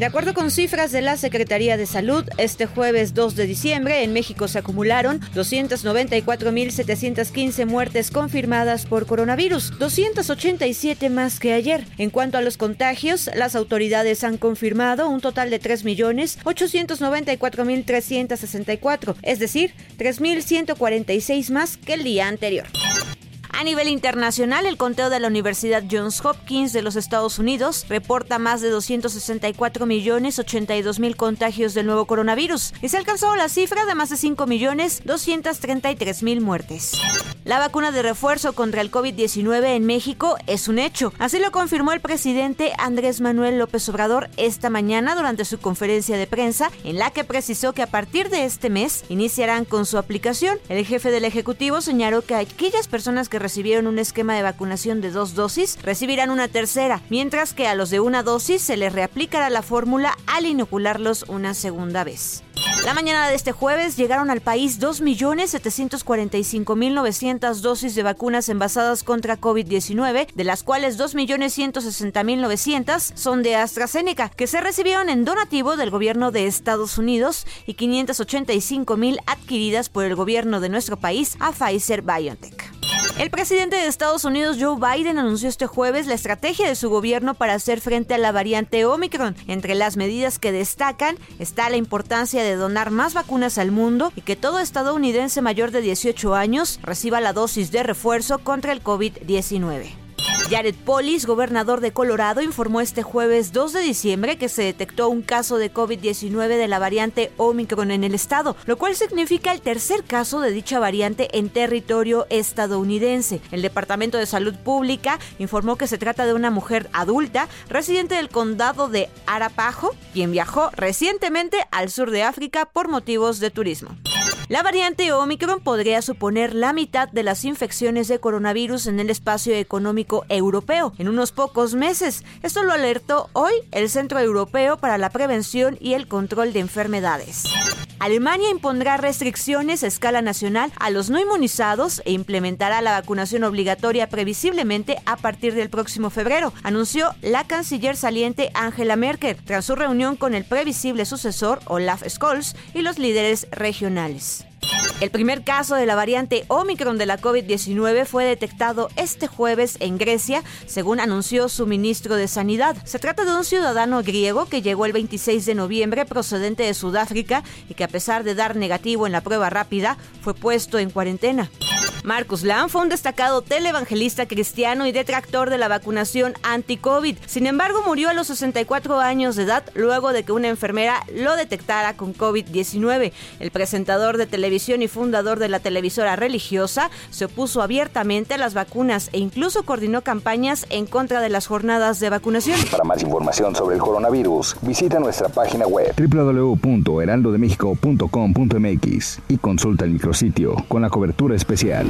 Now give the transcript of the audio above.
De acuerdo con cifras de la Secretaría de Salud, este jueves 2 de diciembre en México se acumularon 294.715 muertes confirmadas por coronavirus, 287 más que ayer. En cuanto a los contagios, las autoridades han confirmado un total de 3.894.364, es decir, 3.146 más que el día anterior. A nivel internacional, el conteo de la Universidad Johns Hopkins de los Estados Unidos reporta más de 264 millones 82 mil contagios del nuevo coronavirus y se alcanzó la cifra de más de 5 millones 233 mil muertes. La vacuna de refuerzo contra el COVID-19 en México es un hecho. Así lo confirmó el presidente Andrés Manuel López Obrador esta mañana durante su conferencia de prensa, en la que precisó que a partir de este mes iniciarán con su aplicación. El jefe del Ejecutivo señaló que aquellas personas que recibieron un esquema de vacunación de dos dosis recibirán una tercera, mientras que a los de una dosis se les reaplicará la fórmula al inocularlos una segunda vez. La mañana de este jueves llegaron al país 2.745.900 dosis de vacunas envasadas contra COVID-19, de las cuales 2.160.900 son de AstraZeneca, que se recibieron en donativo del gobierno de Estados Unidos y 585.000 adquiridas por el gobierno de nuestro país a Pfizer BioNTech. El presidente de Estados Unidos, Joe Biden, anunció este jueves la estrategia de su gobierno para hacer frente a la variante Omicron. Entre las medidas que destacan está la importancia de donar más vacunas al mundo y que todo estadounidense mayor de 18 años reciba la dosis de refuerzo contra el COVID-19. Jared Polis, gobernador de Colorado, informó este jueves 2 de diciembre que se detectó un caso de COVID-19 de la variante Omicron en el estado, lo cual significa el tercer caso de dicha variante en territorio estadounidense. El Departamento de Salud Pública informó que se trata de una mujer adulta residente del condado de Arapaho, quien viajó recientemente al sur de África por motivos de turismo. La variante Omicron podría suponer la mitad de las infecciones de coronavirus en el espacio económico europeo en unos pocos meses. Esto lo alertó hoy el Centro Europeo para la Prevención y el Control de Enfermedades. Alemania impondrá restricciones a escala nacional a los no inmunizados e implementará la vacunación obligatoria previsiblemente a partir del próximo febrero, anunció la canciller saliente Angela Merkel tras su reunión con el previsible sucesor Olaf Scholz y los líderes regionales. El primer caso de la variante Omicron de la COVID-19 fue detectado este jueves en Grecia, según anunció su ministro de Sanidad. Se trata de un ciudadano griego que llegó el 26 de noviembre procedente de Sudáfrica y que a pesar de dar negativo en la prueba rápida, fue puesto en cuarentena. Marcus Lam fue un destacado televangelista cristiano y detractor de la vacunación anti-COVID. Sin embargo, murió a los 64 años de edad luego de que una enfermera lo detectara con COVID-19. El presentador de televisión y fundador de la televisora religiosa se opuso abiertamente a las vacunas e incluso coordinó campañas en contra de las jornadas de vacunación. Para más información sobre el coronavirus, visita nuestra página web www.heraldodemexico.com.mx y consulta el micrositio con la cobertura especial.